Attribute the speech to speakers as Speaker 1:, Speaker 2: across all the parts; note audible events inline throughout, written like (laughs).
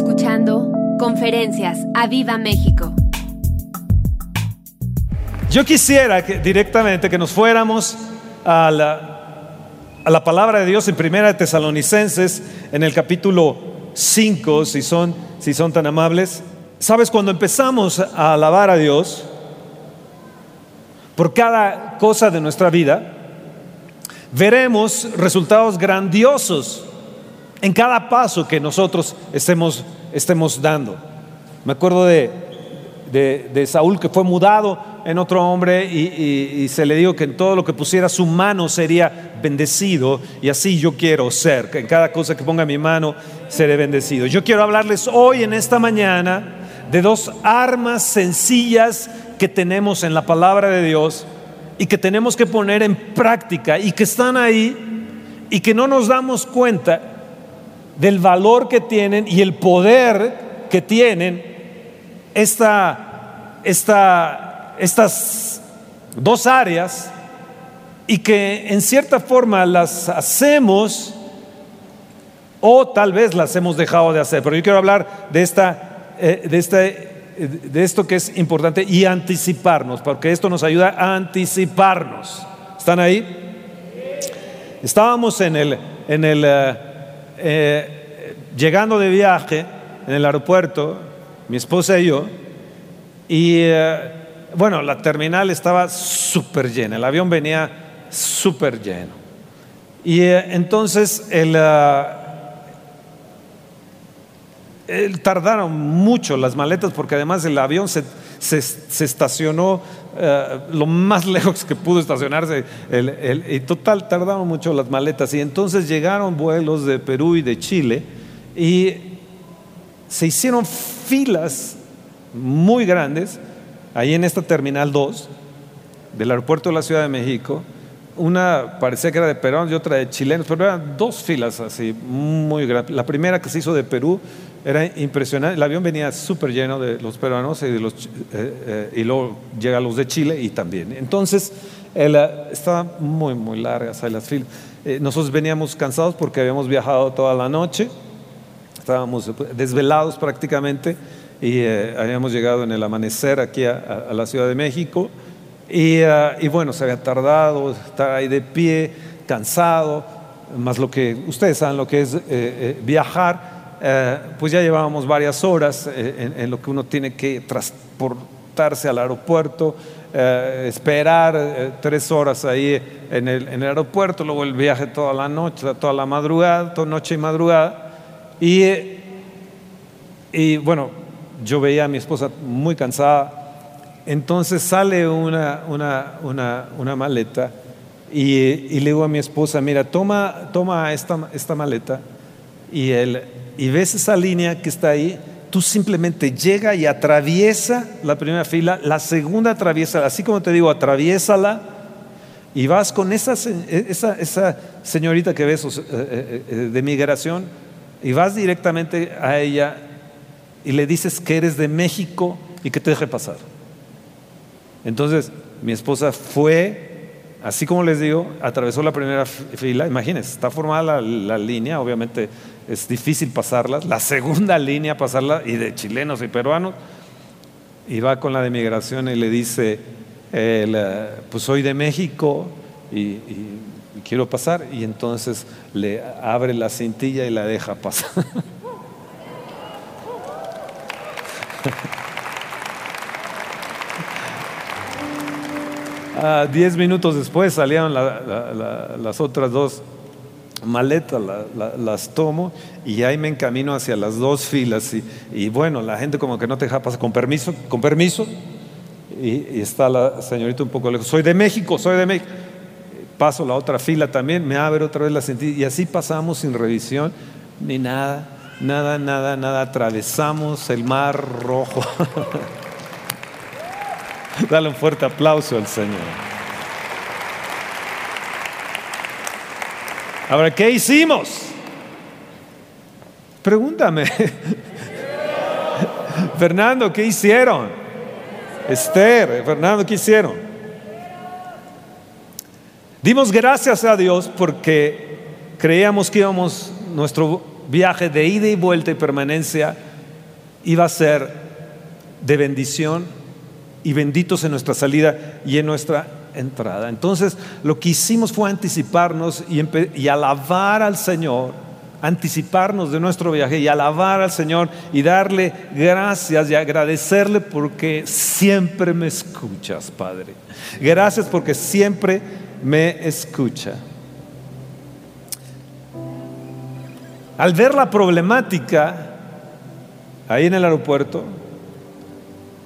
Speaker 1: escuchando Conferencias a Viva México.
Speaker 2: Yo quisiera que directamente que nos fuéramos a la, palabra de Dios en Primera de Tesalonicenses, en el capítulo 5, si son, si son tan amables. Sabes, cuando empezamos a alabar a Dios por cada cosa de nuestra vida, veremos resultados grandiosos en cada paso que nosotros estemos, estemos dando. Me acuerdo de, de, Saúl que fue mudado en otro hombre y, se le dijo que en todo lo que pusiera su mano sería bendecido y así yo quiero ser, que en cada cosa que ponga mi mano seré bendecido. Yo quiero hablarles hoy en esta mañana de dos armas sencillas que tenemos en la palabra de Dios y que tenemos que poner en práctica y que están ahí y que no nos damos cuenta del valor que tienen y el poder que tienen esta, esta, estas dos áreas y que en cierta forma las hacemos o tal vez las hemos dejado de hacer. Pero yo quiero hablar de, esta, eh, de este de esto que es importante y anticiparnos, porque esto nos ayuda a anticiparnos. ¿Están ahí? Estábamos en el, en el eh, eh, llegando de viaje en el aeropuerto, mi esposa y yo, y eh, bueno, la terminal estaba súper llena, el avión venía súper lleno. Y entonces el tardaron mucho las maletas porque además el avión se, estacionó eh, lo más (laughs) lejos que pudo estacionarse. y total, tardaron mucho las maletas. Y entonces llegaron vuelos de Perú y de Chile y se hicieron filas muy grandes ahí en esta Terminal 2 del aeropuerto de la Ciudad de México. Una parecía que era de peruanos y otra de chilenos, pero eran dos filas así, muy grandes. La primera que se hizo de Perú era impresionante. El avión venía súper lleno de los peruanos y, de los, eh, eh, y luego llega los de Chile y también. Entonces, eh, estaba muy, muy largas las filas. nosotros veníamos cansados porque habíamos viajado toda la noche, estábamos desvelados prácticamente y habíamos llegado en el amanecer aquí a, la Ciudad de México. Y, y, bueno, se había tardado, estar ahí de pie, cansado, más lo que ustedes saben lo que es viajar. Eh, pues ya llevábamos varias horas eh, en, lo que uno tiene que transportarse al aeropuerto, eh, esperar tres horas ahí en el, en el, aeropuerto, luego el viaje toda la noche, toda la madrugada, toda noche y madrugada. Y, y bueno, yo veía a mi esposa muy cansada, entonces sale una, una, una, una maleta y, y, le digo a mi esposa, mira, toma, toma esta, esta maleta y él y ves esa línea que está ahí, tú simplemente llega y atraviesa la primera fila, la segunda atraviesa, así como te digo, atraviésala y vas con esa, esa, señorita que ves eh, eh, eh, de migración y vas directamente a ella y le dices que eres de México y que te deje pasar. Entonces, mi esposa fue, así como les digo, atravesó la primera fila, imagínense, está formada la línea, obviamente es difícil pasarlas. La segunda línea pasarla, y de chilenos y peruanos, y va con la de migración y le dice, pues soy de México y, quiero pasar, y entonces le abre la cintilla y la deja pasar. (laughs) Ah, diez minutos después salieron las otras dos maletas las tomo y ahí me encamino hacia las dos filas y, bueno, la gente como que no te deja pasar, con permiso, con permiso, y, está la señorita un poco lejos, soy de México, soy de México, paso la otra fila también, me abre otra vez la sentí y así pasamos sin revisión, ni nada, nada, nada, nada, atravesamos el mar rojo. (laughs) (laughs) Dale un fuerte aplauso al Señor. Ahora, ¿qué hicimos? Pregúntame. (laughs) Fernando, ¿qué hicieron? Esther, Fernando, ¿qué hicieron? Dimos gracias a Dios porque creíamos que íbamos nuestro viaje de ida y vuelta y permanencia iba a ser de bendición y benditos en nuestra salida y en nuestra entrada. Entonces, lo que hicimos fue anticiparnos y, alabar al Señor anticiparnos de nuestro viaje y alabar al Señor y darle gracias y agradecerle porque siempre me escuchas, Padre. Gracias porque siempre me escucha. Al ver la problemática ahí en el aeropuerto,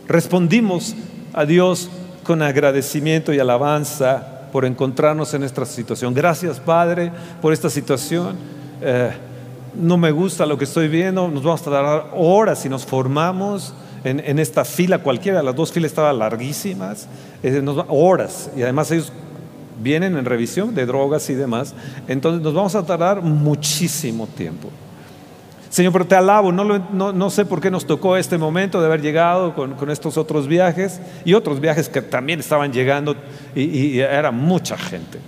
Speaker 2: respondimos a Dios con agradecimiento y alabanza por encontrarnos en esta situación. Gracias, Padre, por esta situación. Eh, no me gusta lo que estoy viendo, nos vamos a tardar horas y nos formamos en, esta fila. Cualquiera, las dos filas estaban larguísimas, eh, horas, y además ellos vienen en revisión de drogas y demás, entonces nos vamos a tardar muchísimo tiempo. Señor, pero te alabo, no, sé por qué nos tocó este momento de haber llegado con, estos otros viajes y otros viajes que también estaban llegando y, y era mucha gente.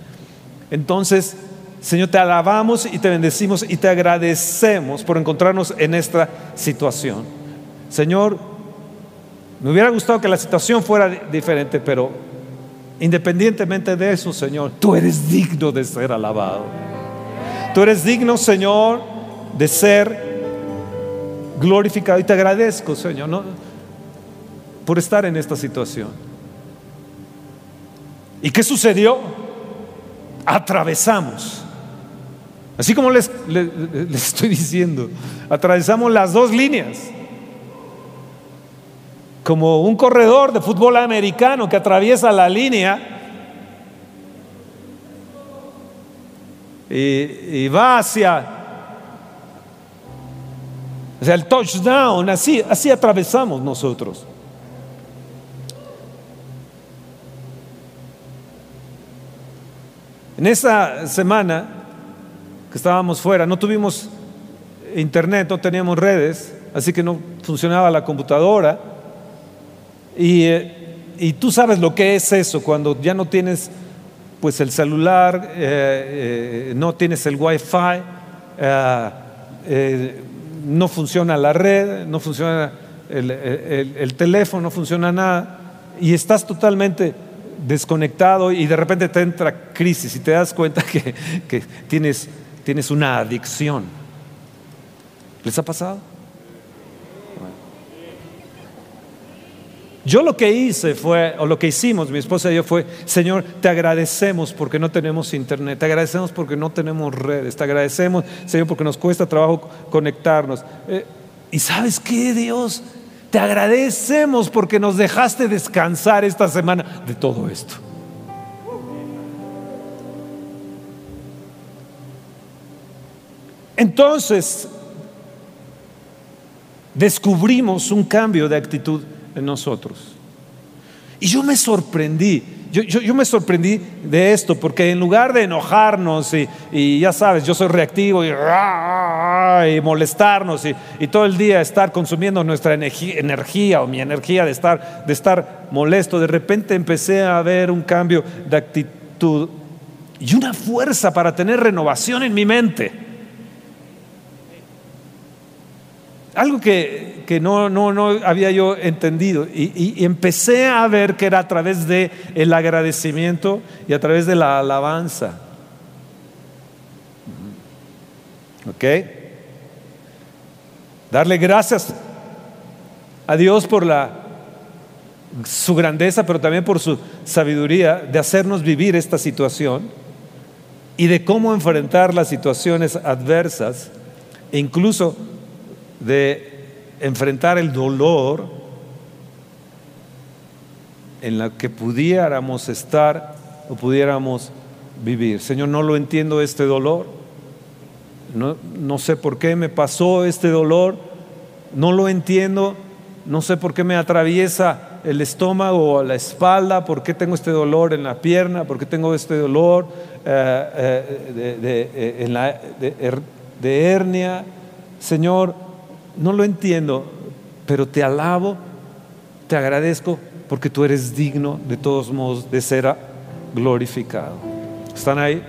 Speaker 2: Entonces, Señor, te alabamos y te bendecimos y te agradecemos por encontrarnos en esta situación. Señor, me hubiera gustado que la situación fuera diferente, pero independientemente de eso, Señor, tú eres digno de ser alabado. Tú eres digno, Señor, de ser glorificado. Y te agradezco, Señor, por estar en esta situación. ¿Y qué sucedió? Atravesamos Así como les, estoy diciendo, atravesamos las dos líneas. Como un corredor de fútbol americano que atraviesa la línea y, va hacia, hacia el touchdown, así, así atravesamos nosotros. En esa semana que estábamos fuera, no tuvimos internet, no teníamos redes, así que no funcionaba la computadora. Y, eh, y tú sabes lo que es eso, cuando ya no tienes pues el celular, eh, eh, no tienes el wifi, no funciona la red, no funciona el, el teléfono, no funciona nada, y estás totalmente desconectado y de repente te entra crisis y te das cuenta que, que tienes tienes una adicción. ¿Les ha pasado? Yo lo que hice fue, o lo que hicimos, mi esposa y yo fue, Señor, te agradecemos porque no tenemos internet, te agradecemos porque no tenemos redes, te agradecemos, Señor, porque nos cuesta trabajo conectarnos. Eh, y sabes qué, Dios, te agradecemos porque nos dejaste descansar esta semana de todo esto. Entonces, descubrimos un cambio de actitud en nosotros. Y yo me sorprendí, yo, me sorprendí de esto, porque en lugar de enojarnos y, ya sabes, yo soy reactivo y, molestarnos y, todo el día estar consumiendo nuestra energía, o mi energía de estar, de estar molesto, de repente empecé a ver un cambio de actitud y una fuerza para tener renovación en mi mente. Algo que, no, no, no, había yo entendido y, empecé a ver que era a través del el agradecimiento y a través de la alabanza. ¿Ok? Darle gracias a Dios por la, su grandeza, pero también por su sabiduría de hacernos vivir esta situación y de cómo enfrentar las situaciones adversas e incluso de enfrentar el dolor en la que pudiéramos estar o pudiéramos vivir. Señor, no lo entiendo este dolor. No, no, sé por qué me pasó este dolor. No lo entiendo. No sé por qué me atraviesa el estómago o la espalda. ¿Por qué tengo este dolor en la pierna? ¿Por qué tengo este dolor eh, eh, de, de, de hernia? Señor, no lo entiendo, pero te alabo, te agradezco porque tú eres digno de todos modos de ser glorificado. ¿Están ahí?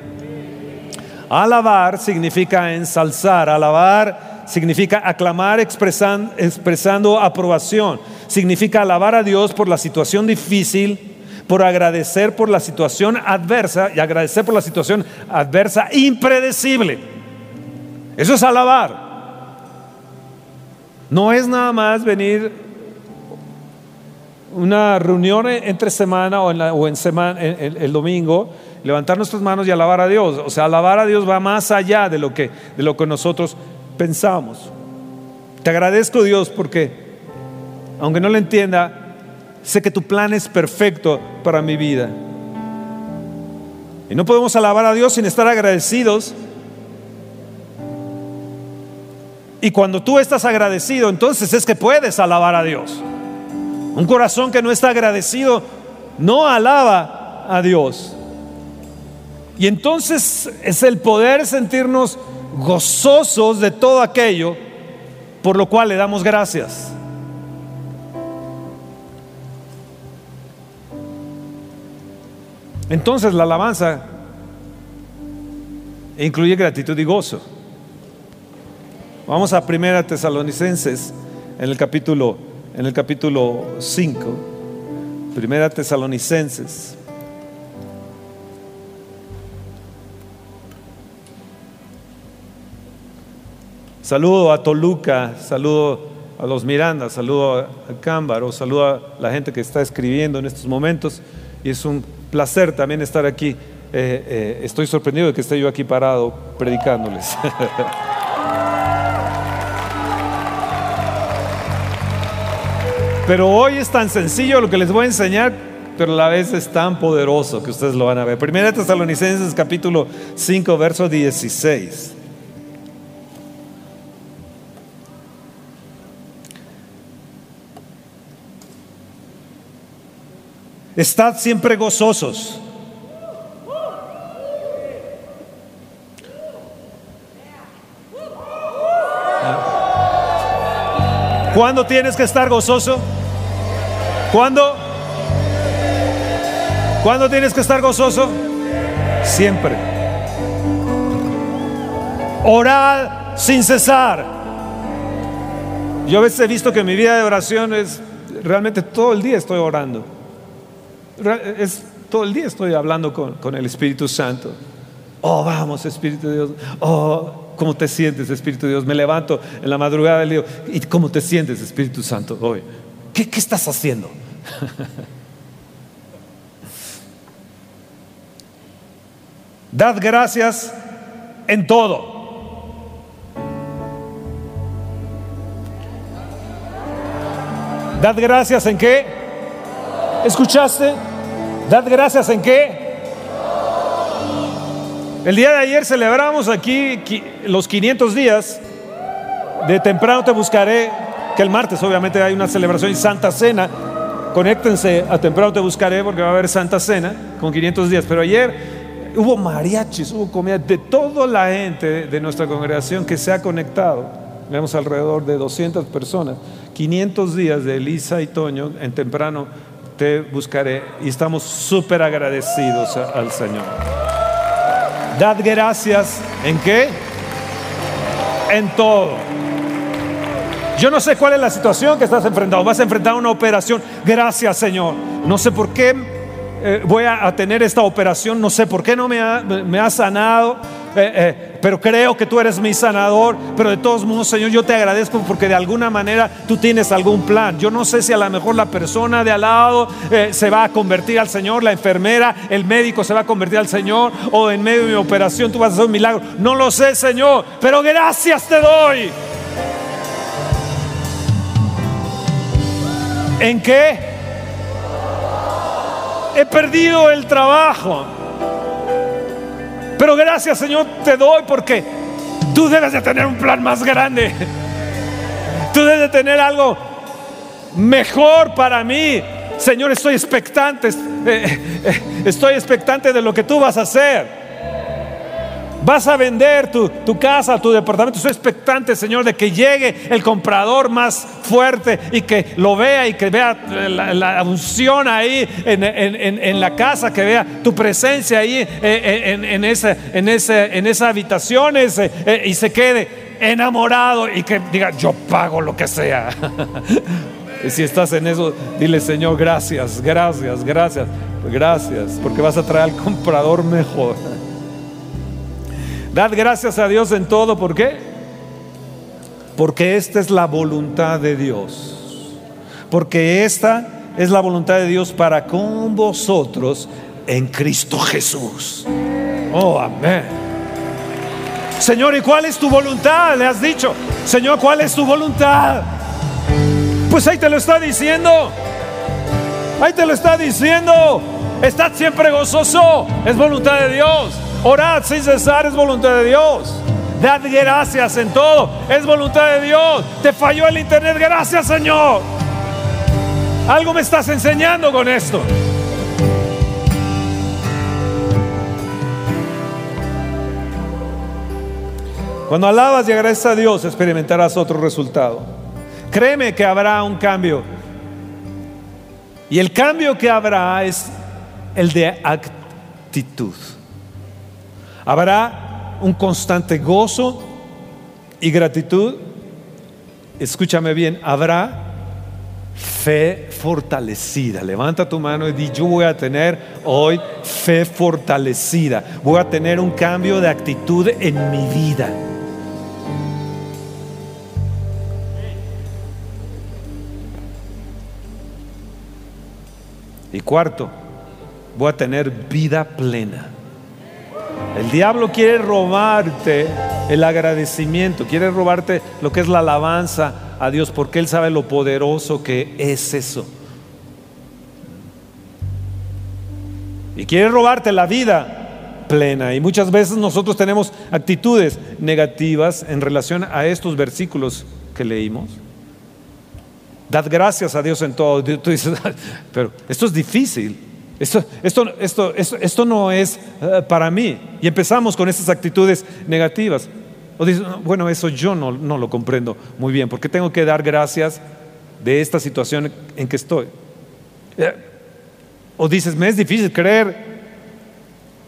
Speaker 2: Alabar significa ensalzar, alabar significa aclamar expresando aprobación. Significa alabar a Dios por la situación difícil, por agradecer por la situación adversa y agradecer por la situación adversa impredecible. Eso es alabar. No es nada más venir una reunión entre semana o en, semana, el, domingo, levantar nuestras manos y alabar a Dios. O sea, alabar a Dios va más allá de lo que, de lo que nosotros pensamos. Te agradezco Dios porque, aunque no lo entienda, sé que tu plan es perfecto para mi vida. Y no podemos alabar a Dios sin estar agradecidos. Y cuando tú estás agradecido, entonces es que puedes alabar a Dios. Un corazón que no está agradecido no alaba a Dios. Y entonces es el poder sentirnos gozosos de todo aquello por lo cual le damos gracias. Entonces la alabanza incluye gratitud y gozo. Vamos a Primera Tesalonicenses en el capítulo en el capítulo 5. Primera Tesalonicenses. Saludo a Toluca, saludo a los Miranda, saludo a Cámbaro, saludo a la gente que está escribiendo en estos momentos y es un placer también estar aquí. Eh, eh, estoy sorprendido de que esté yo aquí parado predicándoles. (laughs) Pero hoy es tan sencillo lo que les voy a enseñar, pero a la vez es tan poderoso que ustedes lo van a ver. Primera Tesalonicenses capítulo 5, verso 16. Estad siempre gozosos. ¿Cuándo tienes que estar gozoso? ¿Cuándo? ¿Cuándo tienes que estar gozoso? Siempre. Orar sin cesar. Yo a veces he visto que mi vida de oración es realmente todo el día estoy orando. Es, todo el día estoy hablando con, con el Espíritu Santo. Oh, vamos, Espíritu de Dios. Oh, ¿cómo te sientes, Espíritu Dios? Me levanto en la madrugada y le digo, ¿y cómo te sientes, Espíritu Santo, hoy? ¿Qué, estás haciendo? (laughs) Dad gracias en todo. Dad gracias en qué? ¿Escuchaste? Dad gracias en qué? El día de ayer celebramos aquí los 500 días de temprano te buscaré que el martes obviamente hay una celebración y Santa Cena. Conéctense a temprano te buscaré porque va a haber Santa Cena con 500 días. Pero ayer hubo mariachis, hubo comida de toda la gente de nuestra congregación que se ha conectado. Vemos alrededor de 200 personas. 500 días de Elisa y Toño en temprano te buscaré y estamos súper agradecidos al Señor. Dad gracias en qué? En todo. Yo no sé cuál es la situación que estás enfrentando. Vas a enfrentar una operación. Gracias, Señor. No sé por qué eh, voy a, tener esta operación. No sé por qué no me ha, sanado. Eh, eh, pero creo que tú eres mi sanador. Pero de todos modos, Señor, yo te agradezco porque de alguna manera tú tienes algún plan. Yo no sé si a lo mejor la persona de al lado se va a convertir al Señor, la enfermera, el médico se va a convertir al Señor, o en medio de mi operación tú vas a hacer un milagro. No lo sé, Señor, pero gracias te doy. ¿En qué? He perdido el trabajo. Pero gracias Señor te doy porque tú debes de tener un plan más grande. Tú debes de tener algo mejor para mí. Señor, estoy expectante. Eh, eh, estoy expectante de lo que tú vas a hacer. Vas a vender tu, casa, tu departamento. Soy expectante, Señor, de que llegue el comprador más fuerte y que lo vea y que vea la, unción ahí en, la casa, que vea tu presencia ahí en, esa, en, esa, en esa habitación y se quede. enamorado y que diga, yo pago lo que sea. (laughs) y si estás en eso, dile, Señor, gracias, gracias, gracias, gracias, porque vas a traer al comprador mejor. Dad gracias a Dios en todo, ¿por qué? Porque esta es la voluntad de Dios. Porque esta es la voluntad de Dios para con vosotros en Cristo Jesús. Oh, amén. Señor, ¿y cuál es tu voluntad? Le has dicho, Señor, ¿cuál es tu voluntad? Pues ahí te lo está diciendo. Ahí te lo está diciendo. Estad siempre gozoso. Es voluntad de Dios. Orad sin cesar. Es voluntad de Dios. Dad gracias en todo. Es voluntad de Dios. Te falló el internet. Gracias, Señor. Algo me estás enseñando con esto. Cuando alabas y agradeces a Dios, experimentarás otro resultado. Créeme que habrá un cambio. Y el cambio que habrá es el de actitud. Habrá un constante gozo y gratitud. Escúchame bien, habrá fe fortalecida. Levanta tu mano y di, yo voy a tener hoy fe fortalecida. Voy a tener un cambio de actitud en mi vida. Y cuarto, voy a tener vida plena. El diablo quiere robarte el agradecimiento, quiere robarte lo que es la alabanza a Dios, porque Él sabe lo poderoso que es eso. Y quiere robarte la vida plena. Y muchas veces nosotros tenemos actitudes negativas en relación a estos versículos que leímos. Dad gracias a Dios en todo. Tú dices, (laughs) pero esto es difícil. Esto, esto, esto, esto, no es eh, para mí. Y empezamos con esas actitudes negativas. O dices, bueno, eso yo no, no lo comprendo muy bien. ¿Por qué tengo que dar gracias de esta situación en que estoy? Eh, o dices, me es difícil creer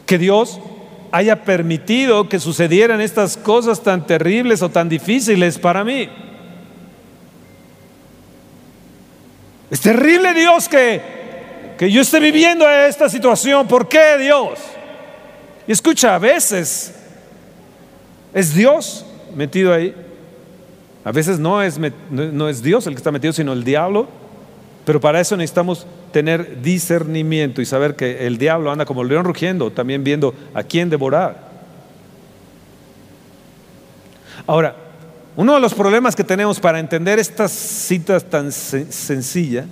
Speaker 2: que Dios haya permitido que sucedieran estas cosas tan terribles o tan difíciles para mí. Es terrible Dios que, que yo esté viviendo esta situación. ¿Por qué Dios? Y escucha, a veces es Dios metido ahí. A veces no es, no es Dios el que está metido, sino el diablo. Pero para eso necesitamos tener discernimiento y saber que el diablo anda como el león rugiendo, también viendo a quién devorar. Ahora, uno de los problemas que tenemos para entender estas citas tan sencillas,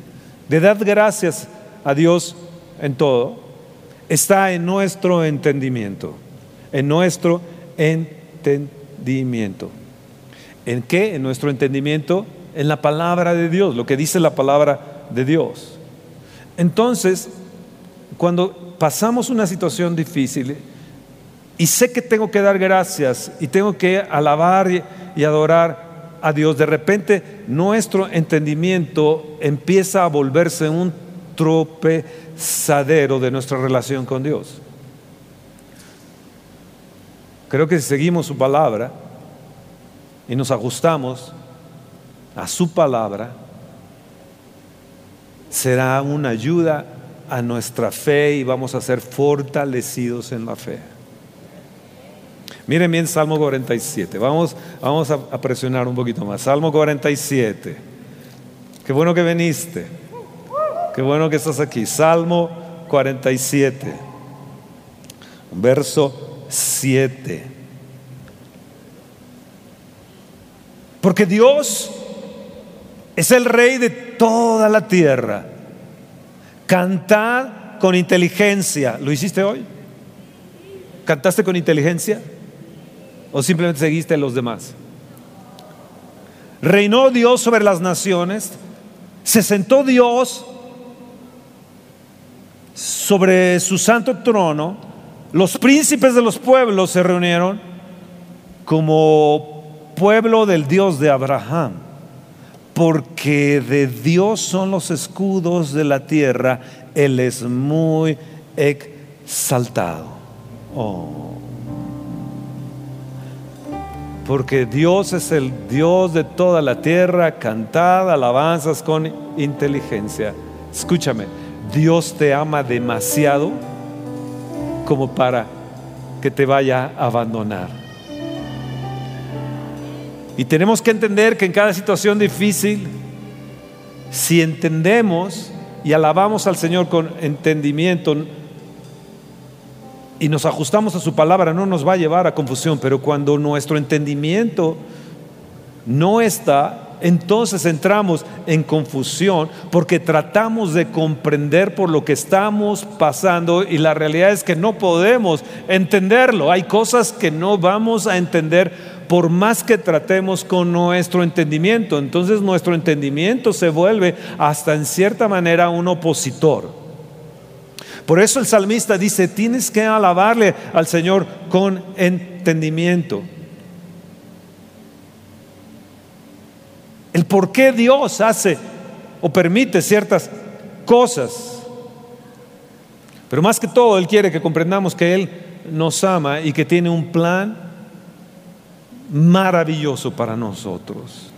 Speaker 2: de dar gracias a Dios en todo, está en nuestro entendimiento, en nuestro entendimiento. ¿En qué? En nuestro entendimiento, en la palabra de Dios, lo que dice la palabra de Dios. Entonces, cuando pasamos una situación difícil y sé que tengo que dar gracias y tengo que alabar y adorar a Dios, de repente nuestro entendimiento empieza a volverse un tropezadero de nuestra relación con Dios. Creo que si seguimos su palabra y nos ajustamos a su palabra, será una ayuda a nuestra fe y vamos a ser fortalecidos en la fe. Miren bien Salmo 47. Vamos, vamos a, presionar un poquito más. Salmo 47. Qué bueno que viniste. Qué bueno que estás aquí. Salmo 47. Verso 7. Porque Dios es el rey de toda la tierra. Cantad con inteligencia. ¿Lo hiciste hoy? ¿Cantaste con inteligencia? ¿O simplemente seguiste a los demás? Reinó Dios sobre las naciones, se sentó Dios sobre su santo trono, los príncipes de los pueblos se reunieron como pueblo del Dios de Abraham, porque de Dios son los escudos de la tierra, Él es muy exaltado. Oh. porque Dios es el Dios de toda la tierra, cantad alabanzas con inteligencia. Escúchame, Dios te ama demasiado como para que te vaya a abandonar. Y tenemos que entender que en cada situación difícil, si entendemos y alabamos al Señor con entendimiento y nos ajustamos a su palabra, no nos va a llevar a confusión, pero cuando nuestro entendimiento no está entonces entramos en confusión porque tratamos de comprender por lo que estamos pasando y la realidad es que no podemos entenderlo. Hay cosas que no vamos a entender por más que tratemos con nuestro entendimiento. Entonces nuestro entendimiento se vuelve hasta en cierta manera un opositor. Por eso el salmista dice, tienes que alabarle al Señor con entendimiento. El por qué Dios hace o permite ciertas cosas. Pero más que todo, Él quiere que comprendamos que Él nos ama y que tiene un plan maravilloso para nosotros.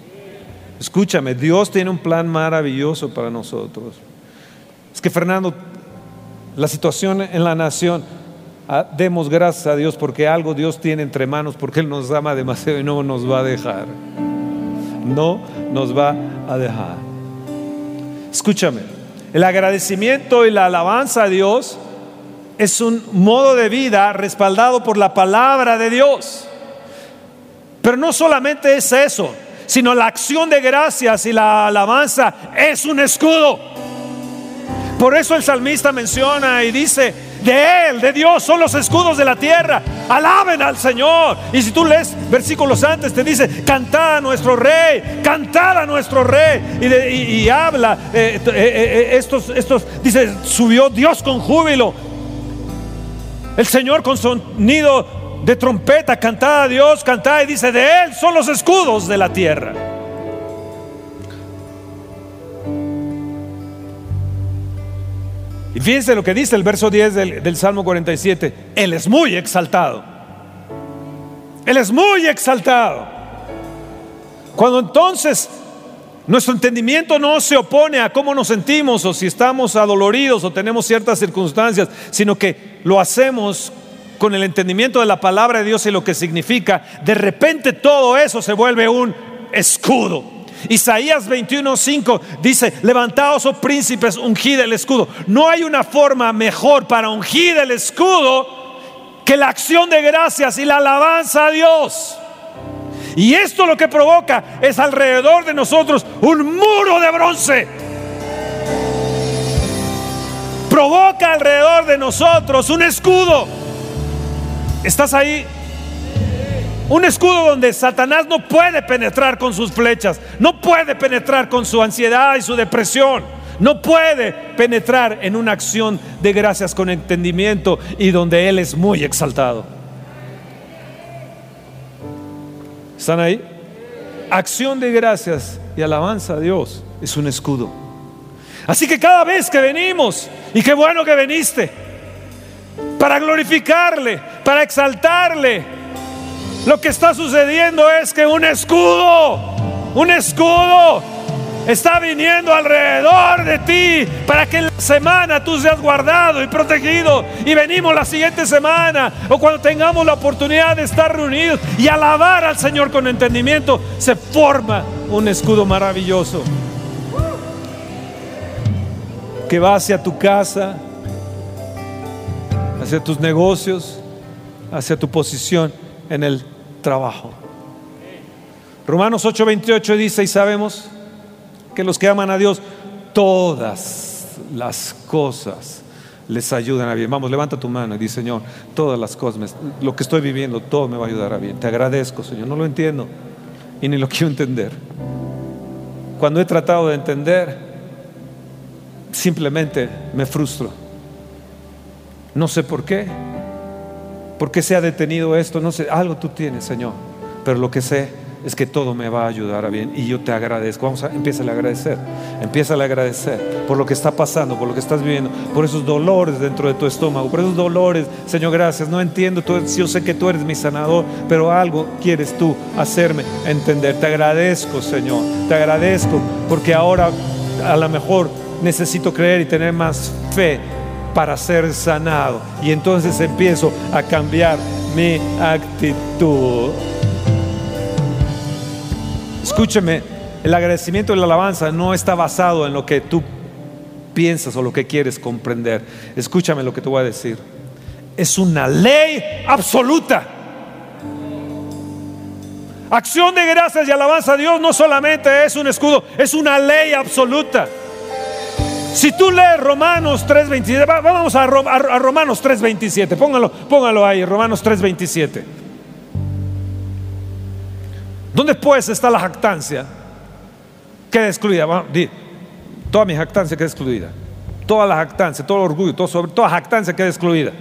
Speaker 2: Escúchame, Dios tiene un plan maravilloso para nosotros. Es que Fernando, la situación en la nación, ah, demos gracias a Dios porque algo Dios tiene entre manos, porque Él nos ama demasiado y no nos va a dejar no nos va a dejar. Escúchame, el agradecimiento y la alabanza a Dios es un modo de vida respaldado por la palabra de Dios. Pero no solamente es eso, sino la acción de gracias y la alabanza es un escudo. Por eso el salmista menciona y dice, de Él, de Dios, son los escudos de la tierra. Alaben al Señor. Y si tú lees versículos antes, te dice, cantad a nuestro rey, cantad a nuestro rey. Y, habla, eh, eh, eh, estos, estos, dice, subió Dios con júbilo. El Señor con sonido de trompeta, cantad a Dios, cantad. Y dice, de Él son los escudos de la tierra. Y fíjense lo que dice el verso 10 del, Salmo 47. Él es muy exaltado. Él es muy exaltado. Cuando entonces nuestro entendimiento no se opone a cómo nos sentimos o si estamos adoloridos o tenemos ciertas circunstancias, sino que lo hacemos con el entendimiento de la palabra de Dios y lo que significa, de repente todo eso se vuelve un escudo. Isaías 21:5 dice, levantaos, oh príncipes, ungid el escudo. No hay una forma mejor para ungir el escudo que la acción de gracias y la alabanza a Dios. Y esto lo que provoca es alrededor de nosotros un muro de bronce. Provoca alrededor de nosotros un escudo. ¿Estás ahí? Un escudo donde Satanás no puede penetrar con sus flechas, no puede penetrar con su ansiedad y su depresión, no puede penetrar en una acción de gracias con entendimiento y donde Él es muy exaltado. ¿Están ahí? Acción de gracias y alabanza a Dios es un escudo. Así que cada vez que venimos, y qué bueno que viniste, para glorificarle, para exaltarle, lo que está sucediendo es que un escudo, un escudo está viniendo alrededor de ti para que en la semana tú seas guardado y protegido. Y venimos la siguiente semana o cuando tengamos la oportunidad de estar reunidos y alabar al Señor con entendimiento, se forma un escudo maravilloso que va hacia tu casa, hacia tus negocios, hacia tu posición en el trabajo. Romanos 8:28 dice, y sabemos que los que aman a Dios, todas las cosas les ayudan a bien. Vamos, levanta tu mano y dice, Señor, todas las cosas, lo que estoy viviendo, todo me va a ayudar a bien. Te agradezco, Señor. No lo entiendo y ni lo (laughs) quiero entender. Cuando he tratado de entender, simplemente me frustro. No sé por qué. ¿Por qué se ha detenido esto? No sé, algo tú tienes, Señor. Pero lo que sé es que todo me va a ayudar a bien y yo te agradezco. Vamos a empieza a agradecer, empieza a agradecer por lo que está pasando, por lo que estás viviendo, por esos dolores dentro de tu estómago, por esos dolores, Señor, gracias. No entiendo, tú, yo sé que tú eres mi sanador, pero algo quieres tú hacerme entender. Te agradezco, Señor, te agradezco porque ahora a lo mejor necesito creer y tener más fe para ser sanado. Y entonces empiezo a cambiar mi actitud. Escúcheme, el agradecimiento y la alabanza no está basado en lo que tú piensas o lo que quieres comprender. Escúchame lo que te voy a decir. Es una ley absoluta. Acción de gracias y alabanza a Dios no solamente es un escudo, es una ley absoluta. Si tú lees Romanos 3.27, vamos a, Romanos 3.27, póngalo, póngalo ahí, Romanos 3.27. ¿Dónde pues está la jactancia? Queda excluida. toda mi jactancia queda excluida. Toda la jactancia, todo el orgullo, todo sobre, jactancia queda excluida.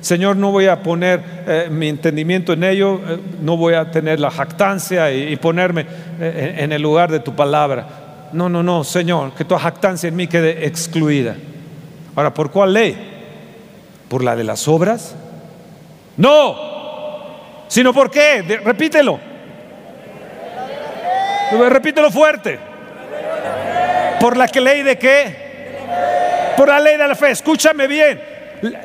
Speaker 2: Señor, no voy a poner eh, mi entendimiento en ello, eh, no voy a tener la jactancia y, ponerme eh, en el lugar de tu palabra. No, no, no, Señor, que toda jactancia en mí quede excluida. Ahora, ¿por cuál ley? ¿Por la de las obras? No, sino por qué? repítelo. Repítelo fuerte. ¿Por la que ley de qué? Por la ley de la fe. Escúchame bien.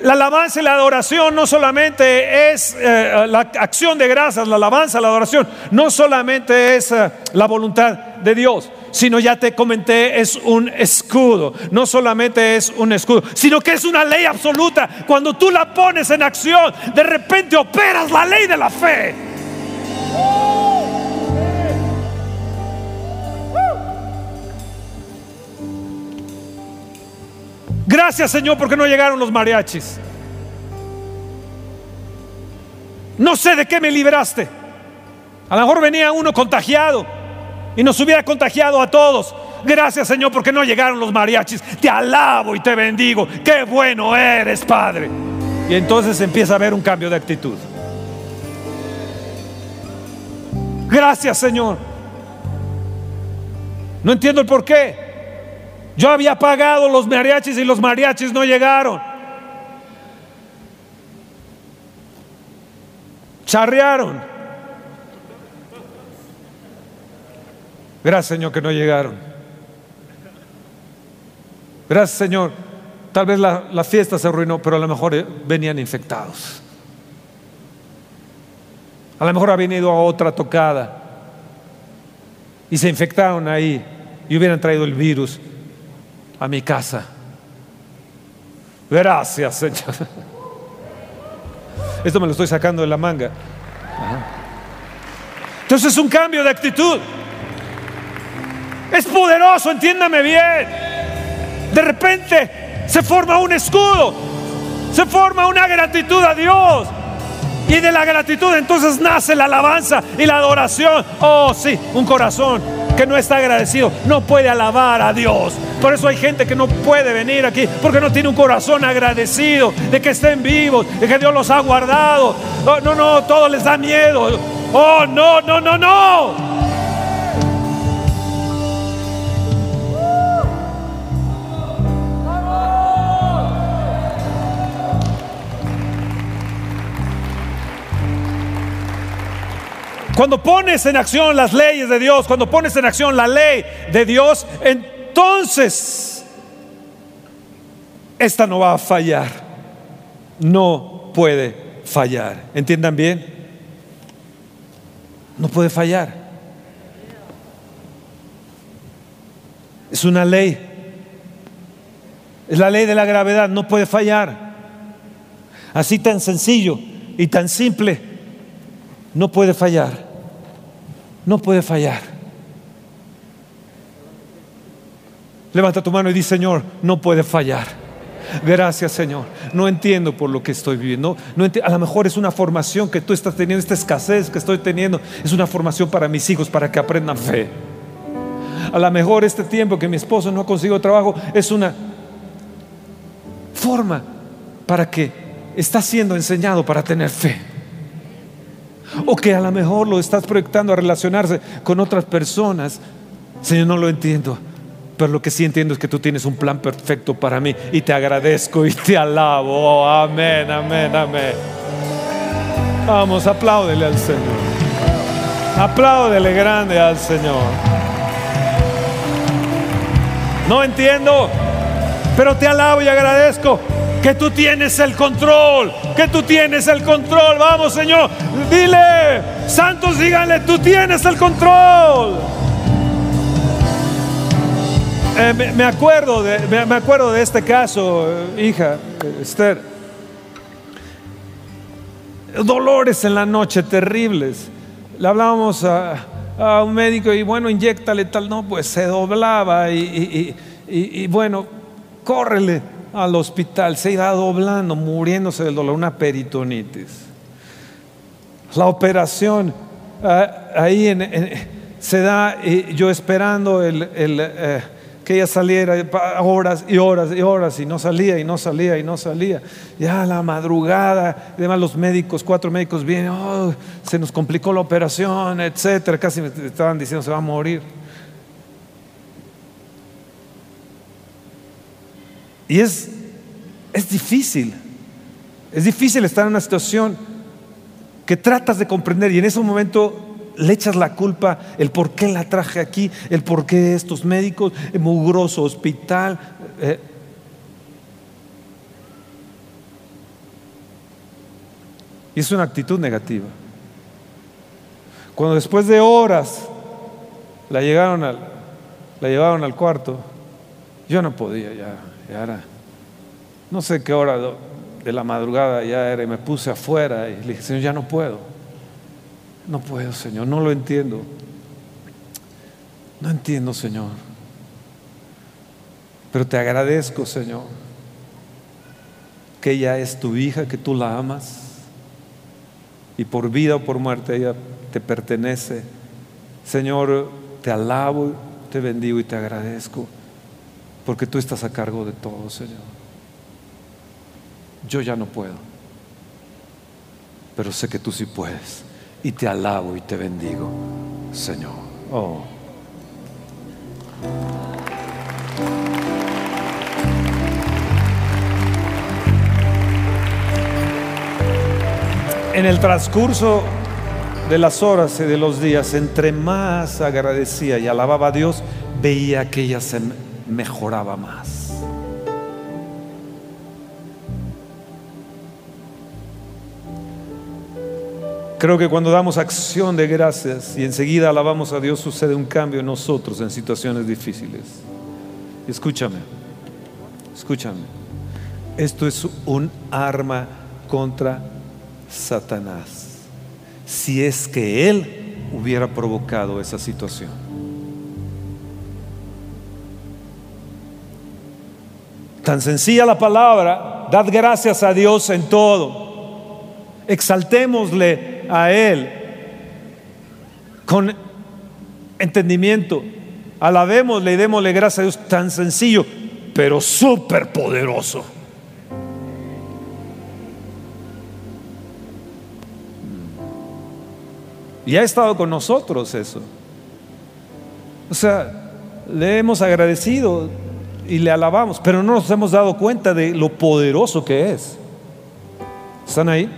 Speaker 2: La alabanza y la adoración no solamente es eh, la acción de gracias, la alabanza, la adoración, no solamente es eh, la voluntad de Dios, sino ya te comenté, es un escudo. No solamente es un escudo, sino que es una ley absoluta. Cuando tú la pones en acción, de repente operas la ley de la fe. Gracias Señor porque no llegaron los mariachis. No sé de qué me libraste. A lo mejor venía uno contagiado y nos hubiera contagiado a todos. Gracias Señor porque no llegaron los mariachis. Te alabo y te bendigo. Qué bueno eres, Padre. Y entonces empieza a haber un cambio de actitud. Gracias Señor. No entiendo el por qué. Yo había pagado los mariachis y los mariachis no llegaron. Charrearon. Gracias Señor que no llegaron. Gracias Señor. Tal vez la, fiesta se arruinó, pero a lo mejor eh, venían infectados. A lo mejor ha venido a otra tocada y se infectaron ahí y hubieran traído el virus a mi casa. Gracias, Señor. Esto me lo estoy sacando de la manga. Entonces es un cambio de actitud. Es poderoso, entiéndame bien. De repente se forma un escudo, se forma una gratitud a Dios. Y de la gratitud entonces nace la alabanza y la adoración. Oh, sí, un corazón que no está agradecido no puede alabar a Dios. Por eso hay gente que no puede venir aquí porque no tiene un corazón agradecido de que estén vivos, de que Dios los ha guardado. Oh, no, no, todo les da miedo. Oh, no, no, no, no. Cuando pones en acción las leyes de Dios, cuando pones en acción la ley de Dios, entonces esta no va a fallar. No puede fallar. ¿Entiendan bien? No puede fallar. Es una ley. Es la ley de la gravedad, no puede fallar. Así tan sencillo y tan simple, no puede fallar no puede fallar. Levanta tu mano y dice, Señor, no puede fallar. Gracias, Señor. No entiendo por lo que estoy viviendo. No a lo mejor es una formación que tú estás teniendo, esta escasez que estoy teniendo, es una formación para mis hijos, para que aprendan fe. A lo mejor este tiempo que mi esposo no ha conseguido trabajo es una forma para que está siendo enseñado para tener fe. O que a lo mejor lo estás proyectando a relacionarse con otras personas. Señor, no lo entiendo. Pero lo que sí entiendo es que tú tienes un plan perfecto para mí y te agradezco y te alabo. Oh, amén, amén, amén. Vamos, apláudele al Señor. Apláudele grande al Señor. No entiendo, pero te alabo y agradezco que tú tienes el control, que tú tienes el control. Vamos, Señor, dile, santos, díganle, tú tienes el control. Eh, me, acuerdo de, me, acuerdo de este caso, eh, hija, Esther. Dolores en la noche terribles. Le hablábamos a, un médico y bueno, inyectale tal, no, pues se doblaba y, y bueno, córrele al hospital, se iba doblando, muriéndose del dolor, una peritonitis. La operación ah, ahí se da, y yo esperando el, eh, que ella saliera horas y horas y horas y no salía y no salía y no salía. Ya la madrugada, además los médicos, cuatro médicos vienen, oh, se nos complicó la operación, etcétera, casi me estaban diciendo se va a morir. Y es, es difícil, es difícil estar en una situación que tratas de comprender y en ese momento le echas la culpa, el por qué la traje aquí, el por qué estos médicos, el mugroso hospital. Eh. y es una actitud negativa. Cuando después de horas la, llegaron al, la llevaron al cuarto, yo no podía ya, ya era, no sé qué hora de la madrugada ya era, y me puse afuera y le dije, Señor, ya no puedo. No puedo, Señor, no lo entiendo. No entiendo, Señor. Pero te agradezco, Señor, que ella es tu hija, que tú la amas y por vida o por muerte ella te pertenece. Señor, te alabo, te bendigo y te agradezco porque tú estás a cargo de todo, Señor. Yo ya no puedo, pero sé que tú sí puedes y te alabo y te bendigo, Señor. Oh. En el transcurso de las horas y de los días, entre más agradecía y alababa a Dios, veía que ella mejoraba más. Creo que cuando damos acción de gracias y enseguida alabamos a Dios, sucede un cambio en nosotros en situaciones difíciles. Escúchame, escúchame. Esto es un arma contra Satanás. Si es que él hubiera provocado esa situación. Tan sencilla la palabra, dad gracias a Dios en todo. Exaltémosle a Él con entendimiento. Alabémosle y démosle gracias a Dios tan sencillo, pero súper poderoso. Y ha estado con nosotros eso. O sea, le hemos agradecido y le alabamos, pero no nos hemos dado cuenta de lo poderoso que es. ¿Están ahí?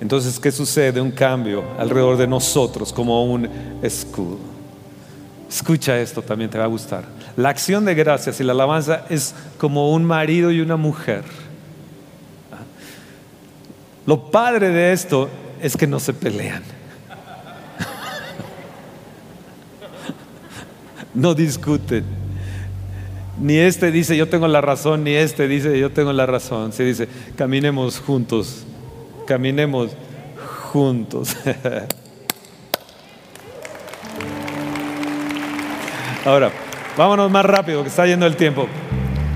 Speaker 2: Entonces, ¿qué sucede? Un cambio alrededor de nosotros como un escudo. Escucha esto, también te va a gustar. La acción de gracias y la alabanza es como un marido y una mujer. Lo padre de esto es que no se pelean. (laughs) No discuten. Ni este dice yo tengo la razón, ni este dice yo tengo la razón. Se dice caminemos juntos caminemos juntos. (laughs) Ahora, vámonos más rápido, que está yendo el tiempo.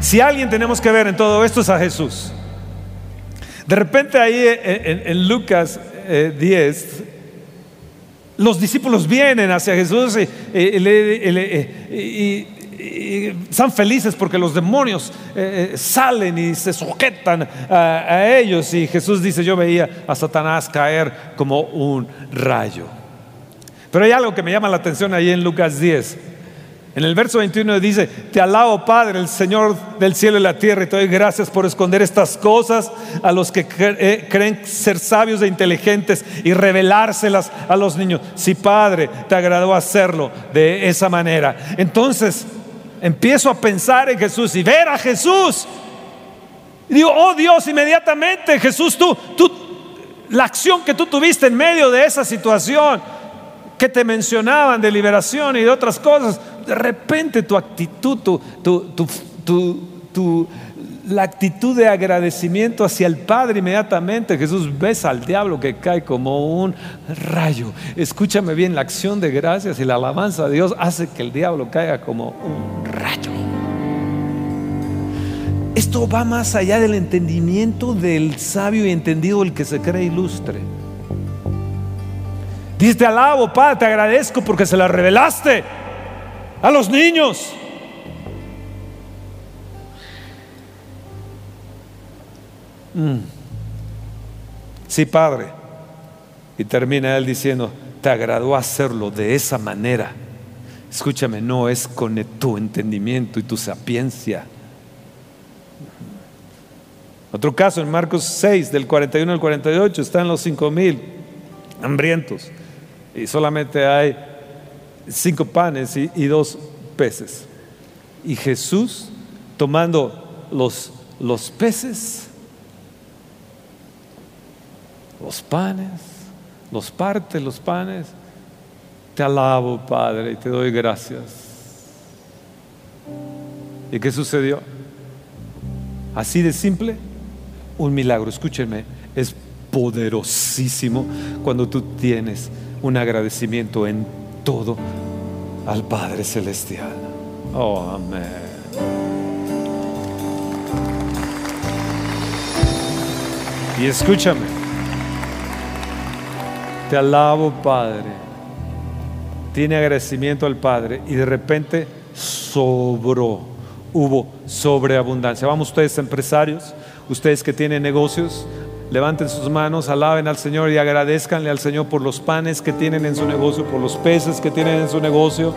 Speaker 2: Si alguien tenemos que ver en todo esto es a Jesús. De repente ahí en, Lucas 10, eh, los discípulos vienen hacia Jesús y, están felices porque los demonios eh, eh, salen y se sujetan a, ellos. Y Jesús dice, yo veía a Satanás caer como un rayo. Pero hay algo que me llama la atención ahí en Lucas 10. En el verso 21 dice, te alabo Padre, el Señor del cielo y la tierra, y te doy gracias por esconder estas cosas a los que eh, creen ser sabios e inteligentes y revelárselas a los niños. Si Padre te agradó hacerlo de esa manera. Entonces empiezo a pensar en Jesús y ver a Jesús. Y digo, oh Dios, inmediatamente Jesús, tú, tú, la acción que tú tuviste en medio de esa situación que te mencionaban de liberación y de otras cosas, de repente tu actitud, tu, la actitud de agradecimiento hacia el Padre inmediatamente, Jesús besa al diablo que cae como un rayo. Escúchame bien, la acción de gracias y la alabanza de Dios hace que el diablo caiga como un rayo. Esto va más allá del entendimiento del sabio y entendido, el que se cree ilustre. Dice, te alabo, Padre, te agradezco porque se la revelaste a los niños. Mm. Sí, Padre. Y termina él diciendo, te agradó hacerlo de esa manera. Escúchame, no es con tu entendimiento y tu sapiencia. Otro caso en Marcos 6, del 41 al 48, están los cinco mil hambrientos y solamente hay cinco panes y, dos peces. Y Jesús, tomando los, los peces, los panes, los parte, los panes, te alabo, Padre, y te doy gracias. ¿Y qué sucedió? Así de simple, un milagro. Escúchenme, es poderosísimo cuando tú tienes un agradecimiento en todo al Padre Celestial. Oh, amén. Y escúchame, te alabo Padre, tiene agradecimiento al Padre y de repente sobró, hubo sobreabundancia. Vamos ustedes empresarios, ustedes que tienen negocios, Levanten sus manos, alaben al Señor y agradezcanle al Señor por los panes que tienen en su negocio, por los peces que tienen en su negocio.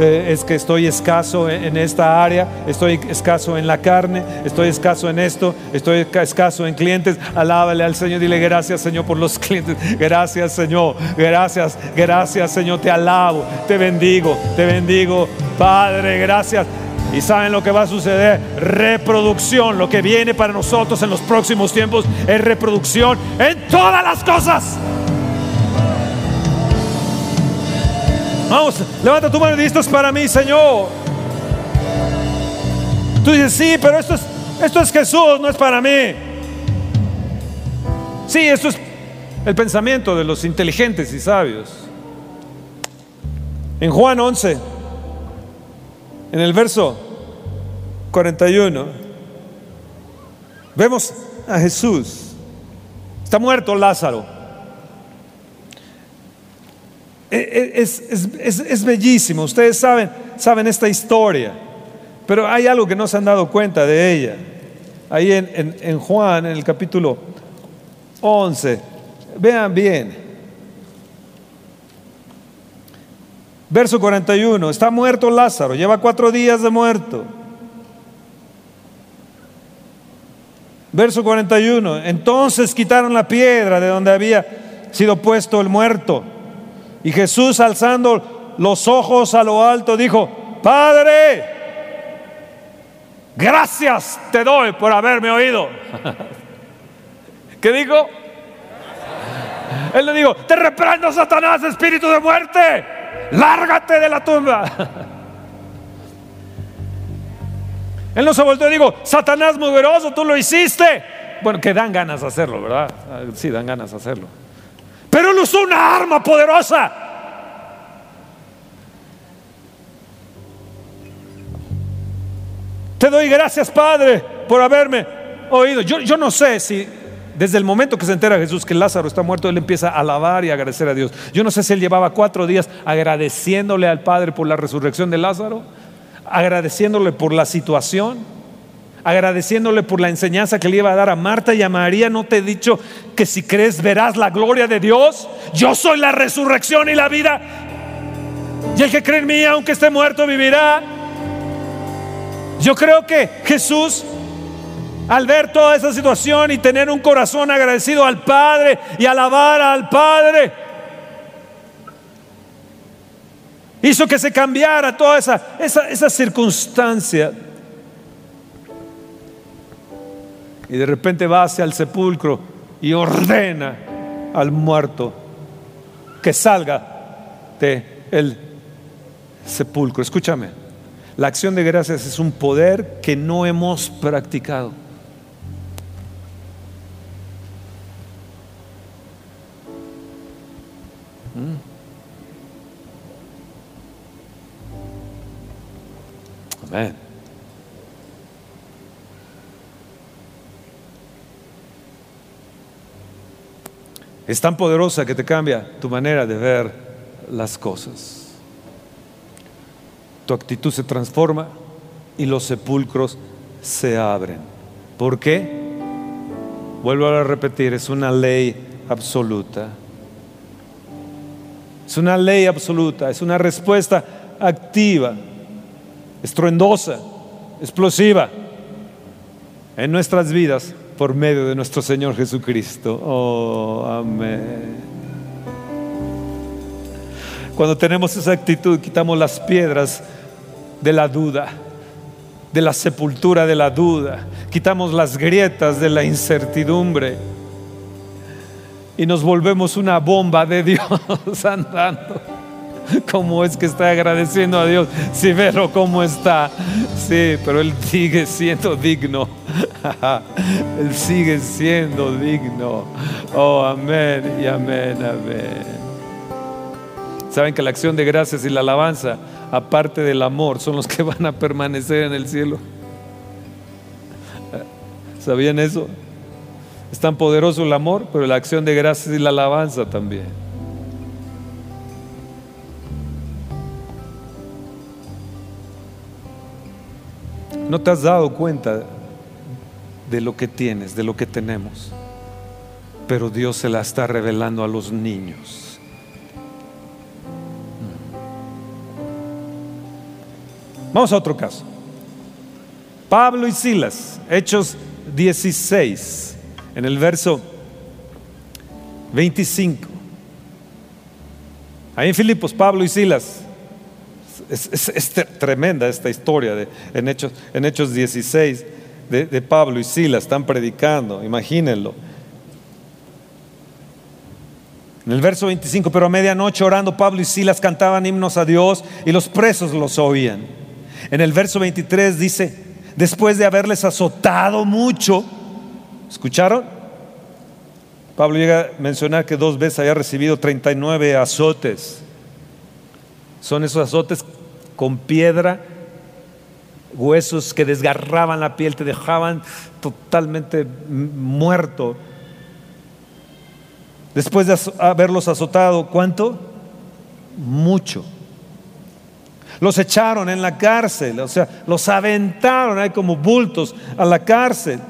Speaker 2: Eh, es que estoy escaso en esta área, estoy escaso en la carne, estoy escaso en esto, estoy escaso en clientes. Alábale al Señor, dile gracias Señor por los (laughs) clientes. Gracias Señor, gracias, gracias Señor, te alabo, te bendigo, te bendigo. Padre, gracias. Y saben lo que va a suceder, reproducción, lo que viene para nosotros en los próximos tiempos es reproducción en todas las cosas. Vamos, levanta tu mano y esto es para mí, Señor. Tú dices, sí, pero esto es, esto es Jesús, no es para mí. Sí, esto es el pensamiento de los inteligentes y sabios. En Juan 11, en el verso 41, vemos a Jesús. Está muerto Lázaro. E, e, es, bellísimo, ustedes saben, saben esta historia, pero hay algo que no se han dado cuenta de ella. Ahí en, en Juan, en el capítulo 11, vean bien. Verso 41, está muerto Lázaro, lleva cuatro días de muerto. Verso 41. Entonces quitaron la piedra de donde había sido puesto el muerto. Y Jesús alzando los ojos a lo alto dijo, Padre, gracias te doy por haberme oído. (laughs) ¿Qué dijo? Él le dijo, te reprendo Satanás, espíritu de muerte, lárgate de la tumba. (laughs) Él no se volvió y dijo, Satanás mugroso, tú lo hiciste. Bueno, que dan ganas de hacerlo, ¿verdad? Ah, sí, dan ganas de hacerlo. Él usó una arma poderosa. Te doy gracias, Padre, por haberme oído. Yo, yo no sé si desde el momento que se entera Jesús que Lázaro está muerto, él empieza a alabar y agradecer a Dios. Yo no sé si él llevaba cuatro días agradeciéndole al Padre por la resurrección de Lázaro agradeciéndole por la situación, agradeciéndole por la enseñanza que le iba a dar a Marta y a María. ¿No te he dicho que si crees verás la gloria de Dios? Yo soy la resurrección y la vida. Y el que cree en mí, aunque esté muerto, vivirá. Yo creo que Jesús, al ver toda esa situación y tener un corazón agradecido al Padre y alabar al Padre, hizo que se cambiara toda esa, esa, esa circunstancia. Y de repente va hacia el sepulcro y ordena al muerto que salga de el sepulcro. Escúchame, la acción de gracias es un poder que no hemos practicado. Es tan poderosa que te cambia tu manera de ver las cosas. Tu actitud se transforma y los sepulcros se abren. ¿Por qué? Vuelvo a repetir, es una ley absoluta. Es una ley absoluta, es una respuesta activa estruendosa, explosiva en nuestras vidas por medio de nuestro Señor Jesucristo. Oh, amén. Cuando tenemos esa actitud, quitamos las piedras de la duda, de la sepultura de la duda, quitamos las grietas de la incertidumbre y nos volvemos una bomba de Dios (laughs) andando. ¿Cómo es que está agradeciendo a Dios? Si velo cómo está. Sí, pero Él sigue siendo digno. (laughs) Él sigue siendo digno. Oh, amén y amén, amén. Saben que la acción de gracias y la alabanza, aparte del amor, son los que (laughs) van a permanecer en el cielo. ¿Sabían eso? Es tan poderoso el amor, pero la acción de gracias y la alabanza también. No te has dado cuenta de lo que tienes, de lo que tenemos, pero Dios se la está revelando a los niños. Vamos a otro caso. Pablo y Silas, Hechos 16, en el verso 25. Ahí en Filipos, Pablo y Silas es, tremenda esta historia de, en, Hechos, en Hechos 16 de, Pablo y Silas, están predicando, imagínenlo. En el verso 25, pero a medianoche orando Pablo y Silas cantaban himnos a Dios y los presos los oían. En el verso 23 dice, después de haberles azotado mucho, ¿escucharon? Pablo llega a mencionar que dos veces había recibido 39 azotes. Son esos azotes con piedra, huesos que desgarraban la piel, te dejaban totalmente muerto. Después de haberlos azotado, ¿cuánto? Mucho. Los echaron en la cárcel, o sea, los aventaron ahí como bultos a la cárcel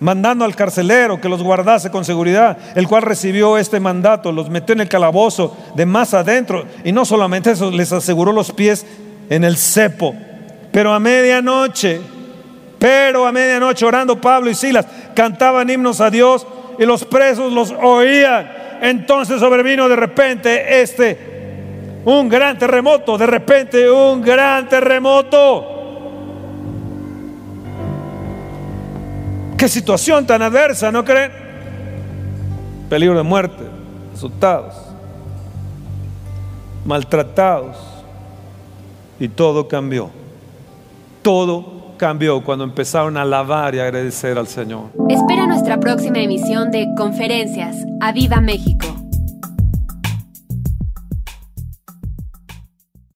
Speaker 2: mandando al carcelero que los guardase con seguridad, el cual recibió este mandato, los metió en el calabozo de más adentro, y no solamente eso, les aseguró los pies en el cepo. Pero a medianoche, pero a medianoche orando Pablo y Silas, cantaban himnos a Dios y los presos los oían. Entonces sobrevino de repente este, un gran terremoto, de repente un gran terremoto Qué situación tan adversa, ¿no creen? Peligro de muerte, asustados, maltratados. Y todo cambió. Todo cambió cuando empezaron a alabar y agradecer al Señor.
Speaker 1: Espera nuestra próxima emisión de Conferencias. ¡A Viva México!